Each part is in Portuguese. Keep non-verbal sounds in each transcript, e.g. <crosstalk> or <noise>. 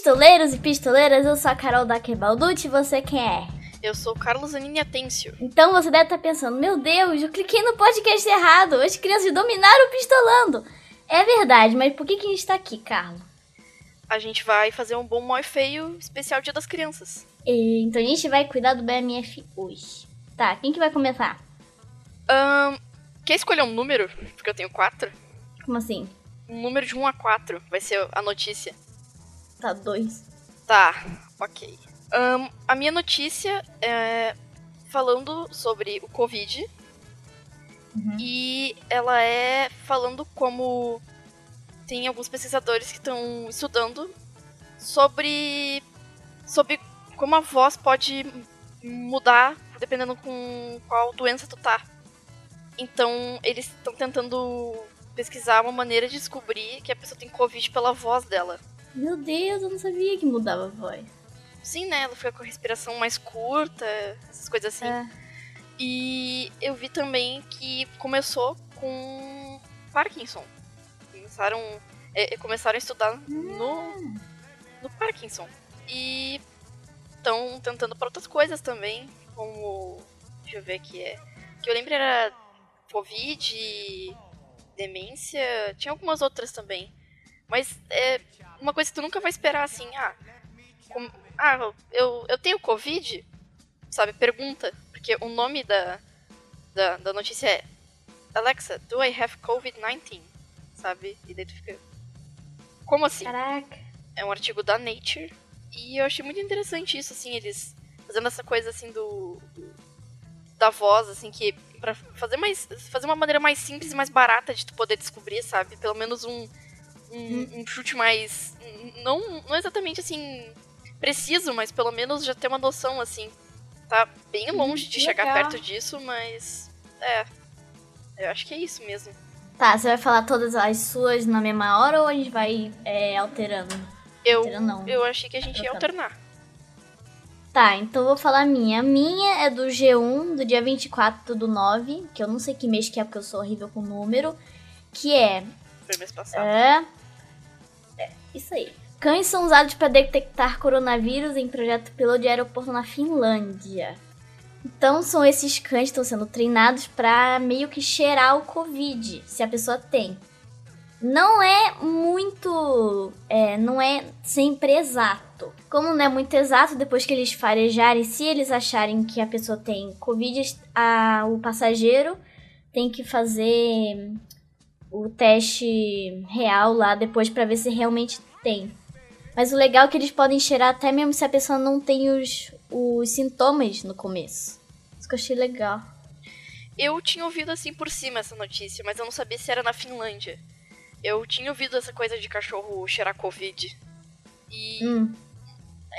Pistoleiros e pistoleiras, eu sou a Carol da Balducci e você quem é? Eu sou o Carlos Anini Atêncio. Então você deve estar pensando, meu Deus, eu cliquei no podcast errado, as crianças dominaram o pistolando. É verdade, mas por que, que a gente tá aqui, Carlos? A gente vai fazer um bom, mal e feio especial Dia das Crianças. E, então a gente vai cuidar do BMF hoje. Tá, quem que vai começar? Um, quer escolher um número? Porque eu tenho quatro. Como assim? Um número de 1 a 4 vai ser a notícia. Tá, dois. Tá, ok. Um, a minha notícia é falando sobre o Covid. Uhum. E ela é falando como tem alguns pesquisadores que estão estudando sobre sobre como a voz pode mudar dependendo com qual doença tu tá. Então, eles estão tentando pesquisar uma maneira de descobrir que a pessoa tem Covid pela voz dela. Meu Deus, eu não sabia que mudava a voz. Sim, né? Ela fica com a respiração mais curta, essas coisas assim. É. E eu vi também que começou com Parkinson. Começaram, é, começaram a estudar no, no Parkinson. E estão tentando para outras coisas também, como. Deixa eu ver aqui. É, que eu lembro era Covid, demência, tinha algumas outras também. Mas é uma coisa que tu nunca vai esperar assim, ah, ah eu, eu tenho Covid? Sabe, pergunta. Porque o nome da, da, da notícia é Alexa, do I have COVID-19? Sabe? E daí tu fica. Como assim? Caraca. É um artigo da Nature. E eu achei muito interessante isso, assim, eles fazendo essa coisa assim do. do da voz, assim, que para fazer mais fazer uma maneira mais simples e mais barata de tu poder descobrir, sabe? Pelo menos um um, um chute mais não não exatamente assim preciso, mas pelo menos já ter uma noção assim. Tá bem hum, longe de Legal. chegar perto disso, mas é. Eu acho que é isso mesmo. Tá, você vai falar todas as suas na mesma hora ou a gente vai é, alterando? Eu, alterando, eu achei que a gente ia alternar. Tá, então eu vou falar a minha. A minha é do G1, do dia 24 do 9, que eu não sei que mês que é, porque eu sou horrível com número. Que é. Foi mês passado. É. isso aí. Cães são usados para detectar coronavírus em projeto piloto de aeroporto na Finlândia. Então são esses cães que estão sendo treinados para meio que cheirar o Covid, se a pessoa tem não é muito. É, não é sempre exato. Como não é muito exato, depois que eles farejarem, se eles acharem que a pessoa tem Covid, a, o passageiro tem que fazer o teste real lá depois para ver se realmente tem. Mas o legal é que eles podem cheirar até mesmo se a pessoa não tem os, os sintomas no começo. Isso que eu achei legal. Eu tinha ouvido assim por cima essa notícia, mas eu não sabia se era na Finlândia. Eu tinha ouvido essa coisa de cachorro cheirar Covid. E hum.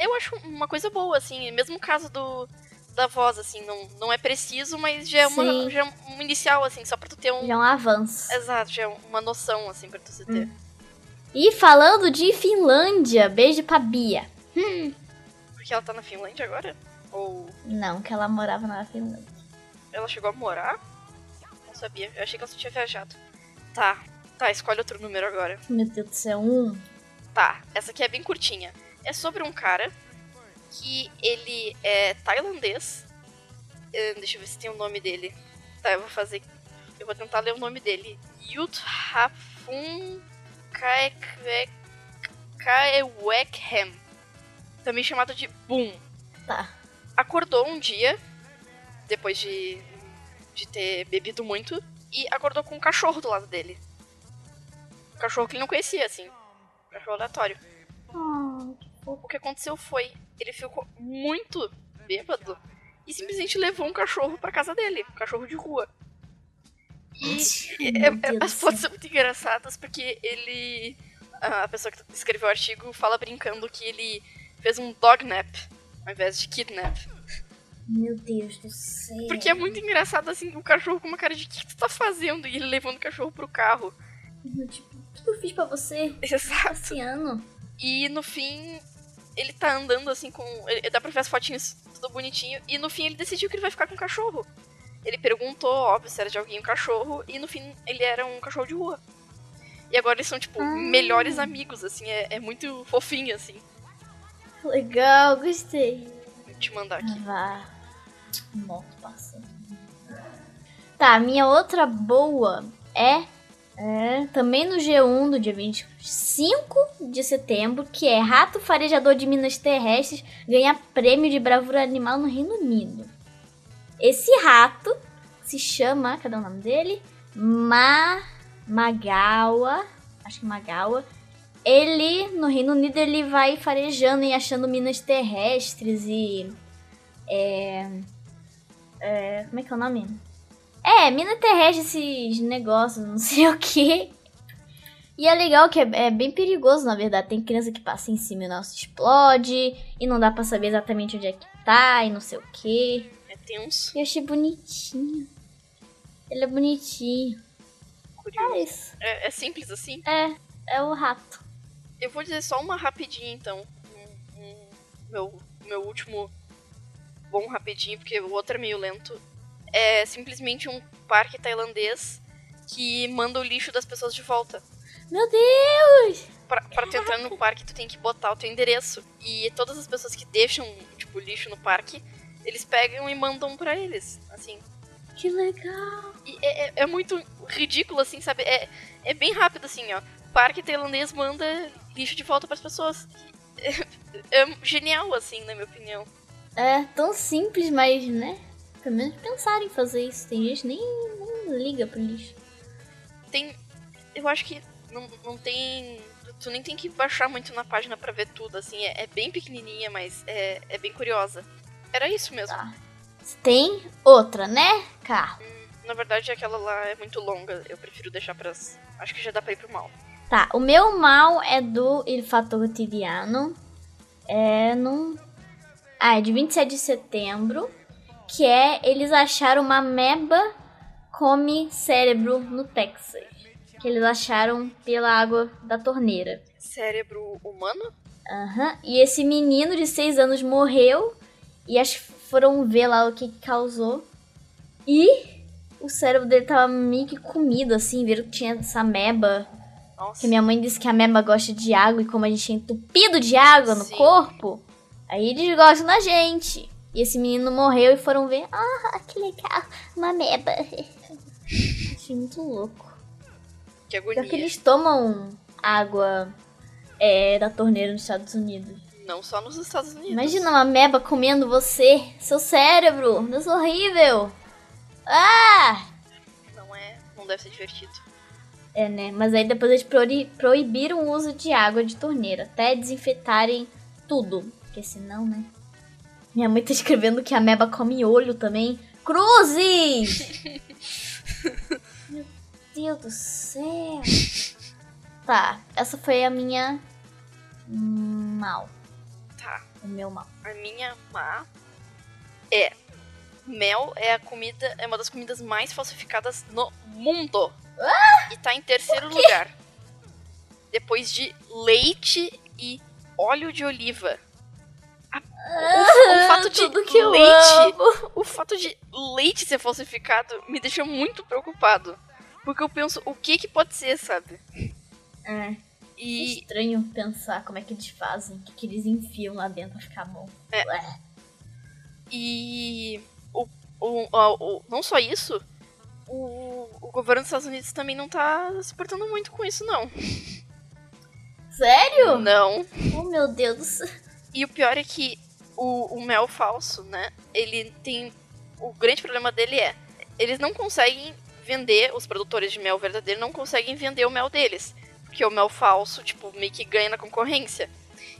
eu acho uma coisa boa, assim, mesmo o caso do, da voz, assim, não, não é preciso, mas já é, uma, já é um inicial, assim, só pra tu ter um. Já é um avanço. Exato, já é uma noção, assim, pra tu ter. Hum. E falando de Finlândia, beijo pra Bia. Hum. Porque ela tá na Finlândia agora? Ou. Não, que ela morava na Finlândia. Ela chegou a morar? Não sabia. Eu achei que ela só tinha viajado. Tá. Tá, escolhe outro número agora. Meu Deus do céu, um. Tá, essa aqui é bem curtinha. É sobre um cara que ele é tailandês. Deixa eu ver se tem o nome dele. Tá, eu vou fazer. Eu vou tentar ler o nome dele. Yuthafun Kaewekham. Também chamado de Boom. Tá. Acordou um dia, depois de, de ter bebido muito, e acordou com um cachorro do lado dele cachorro que ele não conhecia, assim. Cachorro aleatório. Oh, o que aconteceu foi, ele ficou muito bêbado e simplesmente levou um cachorro pra casa dele, um cachorro de rua. E é, é, as fotos são muito engraçadas porque ele. A pessoa que escreveu o artigo fala brincando que ele fez um dog nap ao invés de kidnap. Meu Deus do céu. Porque é muito engraçado assim, o cachorro com uma cara de o que tu tá fazendo? E ele levando o cachorro pro carro. Tipo, o que eu fiz pra você? <laughs> Exato. Esse ano. E no fim, ele tá andando assim com. Ele, dá pra ver as fotinhas tudo bonitinho. E no fim ele decidiu que ele vai ficar com o cachorro. Ele perguntou, óbvio, se era de alguém um cachorro. E no fim ele era um cachorro de rua. E agora eles são, tipo, ah. melhores amigos, assim. É, é muito fofinho, assim. Legal, gostei. Vou te mandar aqui. Vá. Moto passando. Tá, minha outra boa é, é também no G1 do dia 25 de setembro, que é Rato Farejador de Minas Terrestres ganha prêmio de bravura animal no Reino Unido. Esse rato se chama, cadê o nome dele? Ma Magawa, acho que Magawa. Ele, no Reino Unido, ele vai farejando e achando minas terrestres e. É, é, como é que é o nome? É, mina terrestre, esses negócios, não sei <laughs> o que. E é legal que é, é, bem perigoso, na verdade. Tem criança que passa em cima e o nosso explode. E não dá pra saber exatamente onde é que tá e não sei o que. É tenso. Eu achei bonitinho. Ele é bonitinho. Curioso. É isso. É, é simples assim? É, é o rato. Eu vou dizer só uma rapidinha, então. Um, um, meu, meu último bom rapidinho, porque o outro é meio lento. É simplesmente um parque tailandês que manda o lixo das pessoas de volta. Meu Deus! Pra, pra tu entrar no parque, tu tem que botar o teu endereço. E todas as pessoas que deixam, tipo, lixo no parque, eles pegam e mandam pra eles, assim. Que legal! E é, é, é muito ridículo, assim, sabe? É, é bem rápido, assim, ó. Parque tailandês manda lixo de volta pras pessoas. É, <laughs> é genial, assim, na minha opinião. É tão simples, mas, né? Pelo menos pensar em fazer isso. Tem gente nem, nem liga pro lixo. Tem. Eu acho que não, não tem. Tu nem tem que baixar muito na página para ver tudo, assim. É, é, bem pequenininha, mas é, é bem curiosa. Era isso mesmo. Tá. Tem outra, né, Carlos? Hum, na verdade, aquela lá é muito longa. Eu prefiro deixar pras. Acho que já dá pra ir pro mal. Tá, o meu mal é do Il Fatto Quotidiano. É num. Ah, é de 27 de setembro. Que é eles acharam uma meba come cérebro no Texas. Que eles acharam pela água da torneira. Cérebro humano? Aham. Uhum. E esse menino de 6 anos morreu. E acho que foram ver lá o que causou. E o cérebro dele tava meio que comido, assim. Viram que tinha essa meba Nossa. que minha mãe disse que a meba gosta de água e como a gente é entupido de água no Sim. corpo, aí eles gostam da gente. E esse menino morreu e foram ver. Ah, que legal, uma meba. <laughs> Achei muito louco. Que Pior que agonia. eles tomam água é, da torneira nos Estados Unidos. Não só nos Estados Unidos. Imagina uma meba comendo você, seu cérebro. Deus horrível. Ah! Não é. Não deve ser divertido. É, né? Mas aí depois eles proibi- proibiram o uso de água de torneira, até desinfetarem tudo. Porque senão, né? Minha mãe tá escrevendo que a meba come olho também. Cruzes! <laughs> Meu Deus do céu! Tá, essa foi a minha mal. Tá. O meu mal. A minha má é. Mel é a comida, é uma das comidas mais falsificadas no mundo. E tá em terceiro lugar. Depois de leite e óleo de oliva. A- o, o fato de leite, o fato de leite ser falsificado me deixa muito preocupado. Porque eu penso, o que que pode ser, sabe? É. E Estranho pensar como é que eles fazem, o que, que eles enfiam lá dentro pra ficar bom. É. Ué. E o, o, o- não só isso, o, o governo dos Estados Unidos também não tá se portando muito com isso, não. Sério? Não. Oh, meu Deus do céu. E o pior é que o, o mel falso, né? Ele tem. O grande problema dele é. Eles não conseguem vender, os produtores de mel verdadeiro não conseguem vender o mel deles. Porque o mel falso, tipo, meio que ganha na concorrência.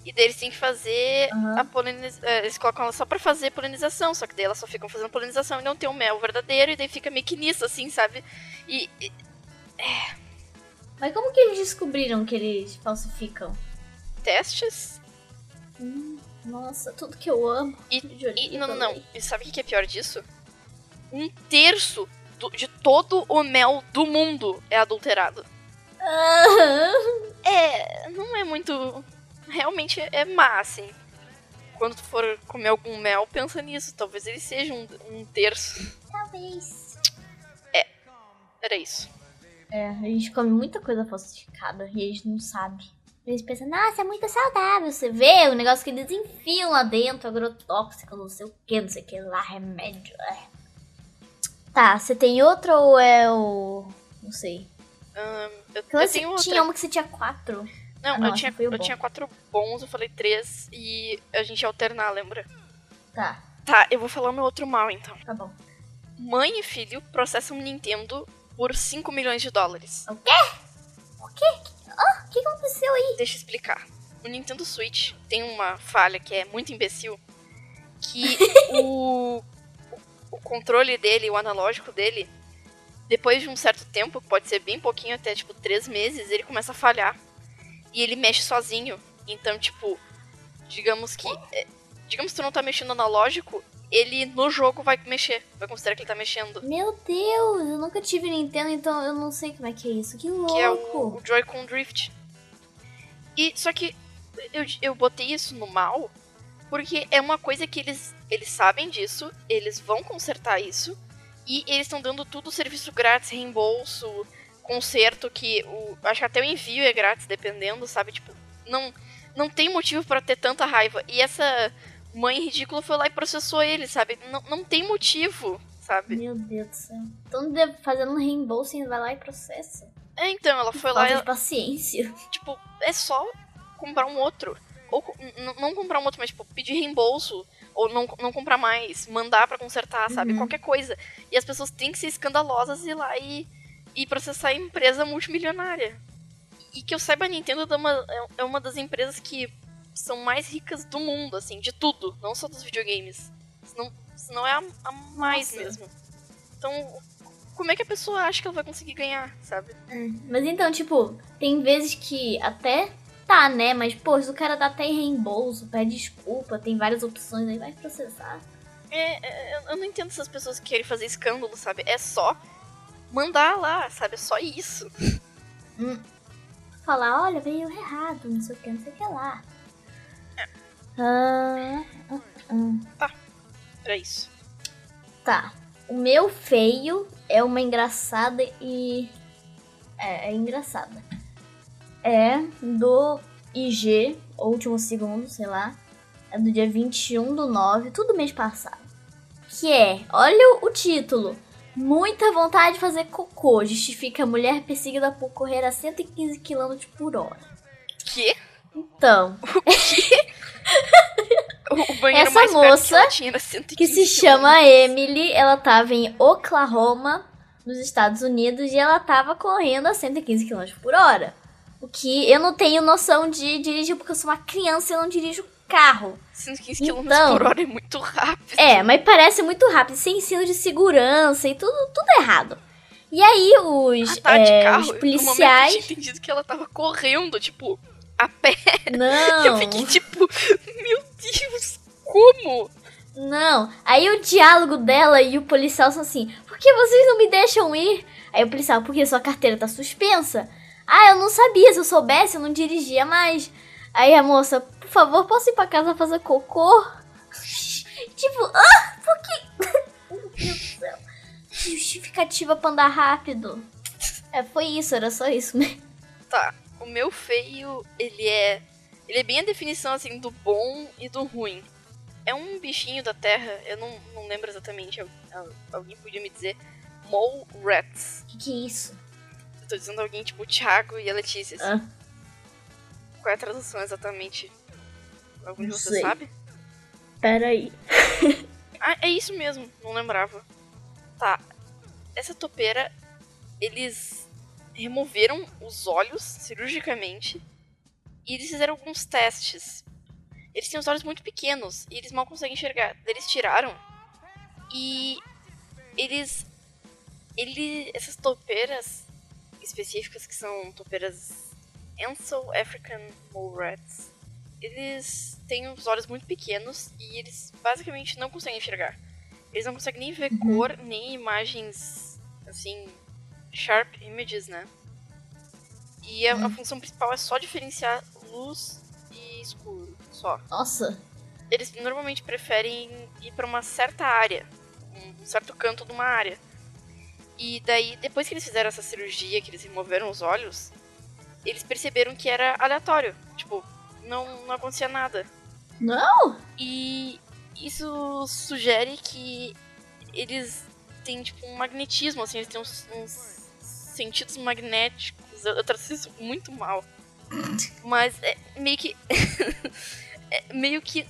E daí eles têm que fazer Aham. a polinização. Eles colocam ela só pra fazer polinização, só que daí elas só ficam fazendo polinização e não tem o mel verdadeiro, e daí fica meio que nisso, assim, sabe? E, e Mas como que eles descobriram que eles falsificam? testes. Hum, nossa, tudo que eu amo. E, e não, não, não. E sabe o que é pior disso? Um terço do- de todo o mel do mundo é adulterado. Ah, É, não é muito. Realmente é má, assim. Quando tu for comer algum mel, pensa nisso. Talvez ele seja um, um terço. talvez. Era isso. É, a gente come muita coisa falsificada e eles não sabem. A Eles pensam, nossa, é muito saudável. Você vê o negócio que eles enfiam lá dentro, agrotóxico, não sei o que, não sei o que lá, remédio. É. Tá, você tem outro ou é o. Não sei. Eu, eu tenho outra. tinha uma que você tinha quatro. Não, Ah, não, eu, tinha, eu bom. tinha quatro bons, eu falei três e a gente ia alternar, lembra? Tá, Tá, eu vou falar o meu outro mal então. tá bom. Mãe e filho processam Nintendo por 5 milhões de dólares. O quê? O quê? Ah, o que aconteceu aí? Deixa eu explicar. O Nintendo Switch tem uma falha que é muito imbecil, que <laughs> o, o controle dele, o analógico dele, depois de um certo tempo, pode ser bem pouquinho, até tipo três meses, ele começa a falhar. E ele mexe sozinho. Então, tipo, digamos que. é, digamos que tu não tá mexendo analógico, ele no jogo vai mexer. Vai considerar que ele tá mexendo. Meu Deus, eu nunca tive Nintendo, então eu não sei como é que é isso. Que louco. que é o, o Joy-Con Drift. E só que eu, eu botei isso no mal porque é uma coisa que eles, eles sabem disso, eles vão consertar isso e eles estão dando tudo serviço grátis, reembolso, conserto que o acho que até o envio é grátis dependendo, sabe? Tipo, não não tem motivo pra ter tanta raiva. E essa mãe ridícula foi lá e processou ele, sabe? Não, não tem motivo, sabe? Meu Deus do céu. Então fazendo um reembolso e vai lá e processa. É, então, ela foi lá Falta e de paciência. <laughs> tipo, é só comprar um outro. Ou não comprar um outro, mas tipo, pedir reembolso. Ou não, não comprar mais, mandar pra consertar, sabe? Uhum. Qualquer coisa. E as pessoas têm que ser escandalosas e ir lá e, e processar a empresa multimilionária. E que eu saiba, a Nintendo é uma, é- é uma das empresas que são mais ricas do mundo, assim, de tudo, não só dos videogames. Senão, senão é a, a mais Nossa. mesmo. Então, como é que a pessoa acha que ela vai conseguir ganhar, sabe? Mas então, tipo, tem vezes que até tá, né? Mas, pô, se o cara dá até reembolso, pede desculpa, tem várias opções aí, vai processar. É, é, eu- não entendo essas pessoas que querem fazer escândalo, sabe? É só mandar lá, sabe? É só isso. <laughs> Falar, olha, veio errado, não sei o que, não sei o que lá. Ah, ah, ah. Pra isso. Tá. O meu feio é uma engraçada e. É, é engraçada. É do IG, último segundo, sei lá. É do dia 21 do 9, tudo mês passado. Que é, olha o, título. Muita vontade de fazer cocô. Justifica a mulher perseguida por correr a 115 km por hora. Que? Então, <laughs> O, <laughs> o banheiro Essa mais perto moça que ela tinha era 115 que se chama Emily, ela tava em Oklahoma, nos Estados Unidos, e ela tava correndo a 115 km por hora. O que eu não tenho noção de dirigir porque eu sou uma criança e eu não dirijo carro. 115 km Então. por hora é muito rápido. É, mas parece muito rápido, sem ensino de segurança e tudo, tudo errado. E aí os, Ah, tá, de é, carro. os No momento policiais. eu tinha entendido que ela tava correndo, tipo, a pé. Não. <laughs> Eu fiquei tipo, meu Deus, como? Não. Aí o diálogo dela e o policial são assim: por que vocês não me deixam ir? Aí o policial, porque sua carteira tá suspensa. Ah, eu não sabia, se eu soubesse, eu não dirigia mais. Aí a moça, por favor, posso ir pra casa fazer cocô? <laughs> tipo, ah, por que. <laughs> Meu Deus do céu. Justificativa pra andar rápido. É, foi isso, era só isso mesmo. Tá, o meu feio, ele é. Ele é bem a definição assim do bom e do ruim. É um bichinho da terra, eu não, não lembro exatamente, al- al- alguém podia me dizer. Mole rats. O que, que é isso? Eu tô dizendo alguém tipo o Thiago e a Letícia. assim. Ah. Qual é a tradução exatamente? Algum de vocês sabe? Peraí. <laughs> Ah, é isso mesmo, não lembrava. Tá. Essa topeira, eles removeram os olhos cirurgicamente e eles fizeram alguns testes. Eles têm os olhos muito pequenos e eles mal conseguem enxergar. Eles tiraram e eles. Ele, essas topeiras específicas, que são topeiras Ansel African Mole Rats, eles têm os olhos muito pequenos e eles basicamente não conseguem enxergar. Eles não conseguem nem ver cor, nem imagens, assim, sharp images, né? E a, a função principal é só diferenciar luz e escuro, só. Nossa. Eles normalmente preferem ir pra uma certa área, um certo canto de uma área. E daí, depois que eles fizeram essa cirurgia, que eles removeram os olhos, eles perceberam que era aleatório. Tipo, não, não acontecia nada. Não? E isso sugere que eles têm, tipo, um magnetismo, assim, eles têm uns, uns sentidos magnéticos. Eu, eu traduzi isso muito mal. Mas é meio que. <laughs> é meio que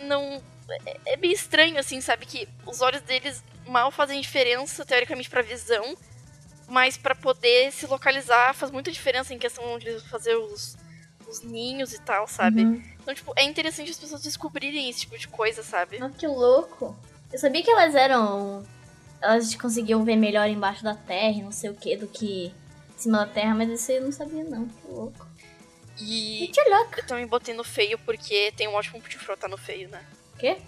não. É, é meio estranho, assim, sabe? Que os olhos deles mal fazem diferença, teoricamente, pra visão. Mas para poder se localizar faz muita diferença em questão de fazer os, os ninhos e tal, sabe? Uhum. Então, tipo, é interessante as pessoas descobrirem esse tipo de coisa, sabe? Ah, que louco. Eu sabia que elas eram. Elas conseguiam ver melhor embaixo da terra, não sei o que, do que em cima da terra, mas isso eu não sabia, não. Que louco. E Que louco. eu também botei no feio porque tem um ótimo de frotar no feio, né? O quê?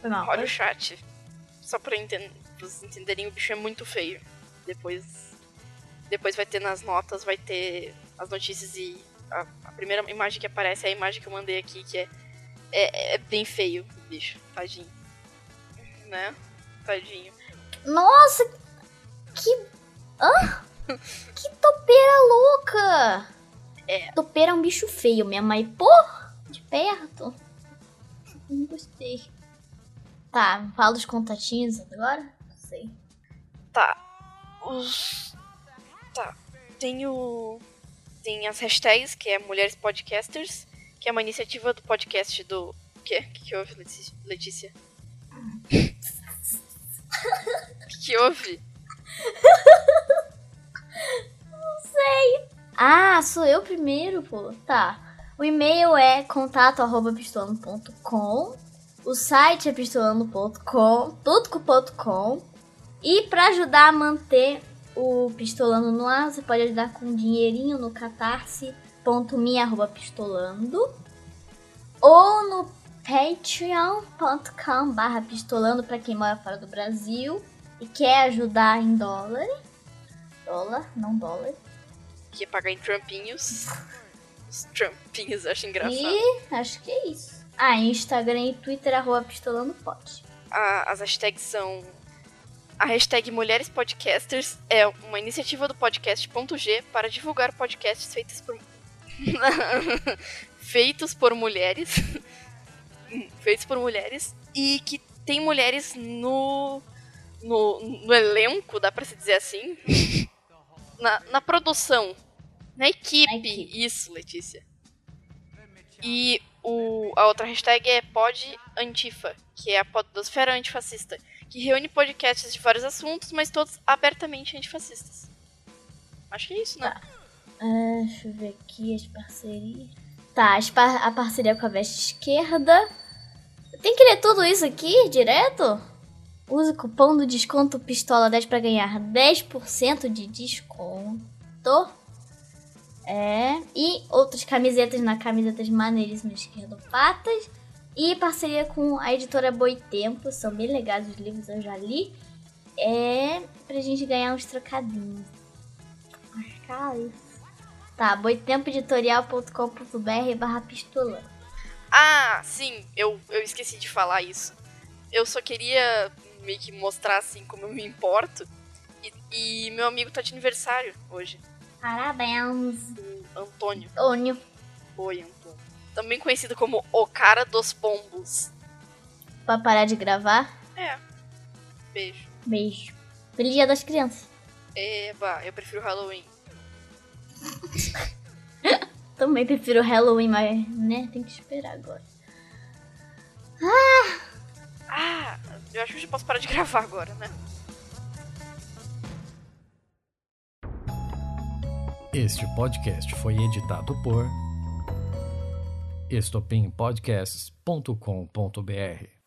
Foi mal. Olha o chat. Só pra, enten pra vocês entenderem, o bicho é muito feio. Depois. Depois vai ter nas notas, vai ter as notícias e a, a primeira imagem que aparece é a imagem que eu mandei aqui, que é, é, é bem feio o bicho. Tadinho. Né? Tadinho. Nossa! Que. Hã? que topeira louca! É. Topeira é um bicho feio mesmo, mas pô, de perto. Não gostei. Tá, fala dos contatinhos agora? Não sei. Tá. Os. Tá. Tem o. Tem as hashtags, que é Mulheres Podcasters, que é uma iniciativa do podcast do. O quê? O que, que houve, Letícia? O que, houve? Ah, sou eu primeiro, pô. Tá. O e-mail é contato@pistolando.com. O site é pistolando.com, tudo com ponto .com. E pra ajudar a manter o Pistolando no ar, você pode ajudar com um dinheirinho no catarse.me pistolando ou no patreon.com barra pistolando pra quem mora fora do Brasil e quer ajudar em dólar. Dólar, não dólar. Que é pagar em trampinhos. <laughs> Os trampinhos acho engraçado. E acho que é isso. Ah, Instagram e Twitter, arroba pistolando pode. A- as hashtags são. A hashtag Mulheres Podcasters é uma iniciativa do podcast.g para divulgar podcasts feitos por. <laughs> feitos por mulheres. <laughs> feitos por mulheres. E que tem mulheres no. no, no elenco, dá pra se dizer assim. <laughs> na, na produção. Na equipe. Na equipe. Isso, Letícia. E o, a outra hashtag é Pod Antifa, que é a podosfera antifascista, que reúne podcasts de vários assuntos, mas todos abertamente antifascistas. Acho que é isso, né? Ah, deixa eu ver aqui as parcerias. Tá, a parceria com a Veste Esquerda. Tem que ler tudo isso aqui direto? Use o cupom do desconto Pistola10 para ganhar 10% de desconto. É. E outras camisetas na camisetas maneiríssimas esquerdopatas. E parceria com a editora Boitempo. São bem legais os livros, eu já li. É. Pra gente ganhar uns trocadinhos. Marcar isso. Tá, boitempoeditorial.com.br barra pistola. Ah, sim, eu, eu esqueci de falar isso. Eu só queria meio que mostrar assim como eu me importo. E, e meu amigo tá de aniversário hoje. Parabéns, Antônio. Antônio. Oi, Antônio. Também conhecido como o cara dos pombos. Pra parar de gravar, É. Beijo. beijo. Feliz dia das crianças. Eba, eu prefiro Halloween. <laughs> Também prefiro Halloween, mas, né, tem que esperar agora. Ah, eu acho que eu já posso parar de <laughs> gravar agora, né? Este podcast foi editado por estopimpodcasts.com.br.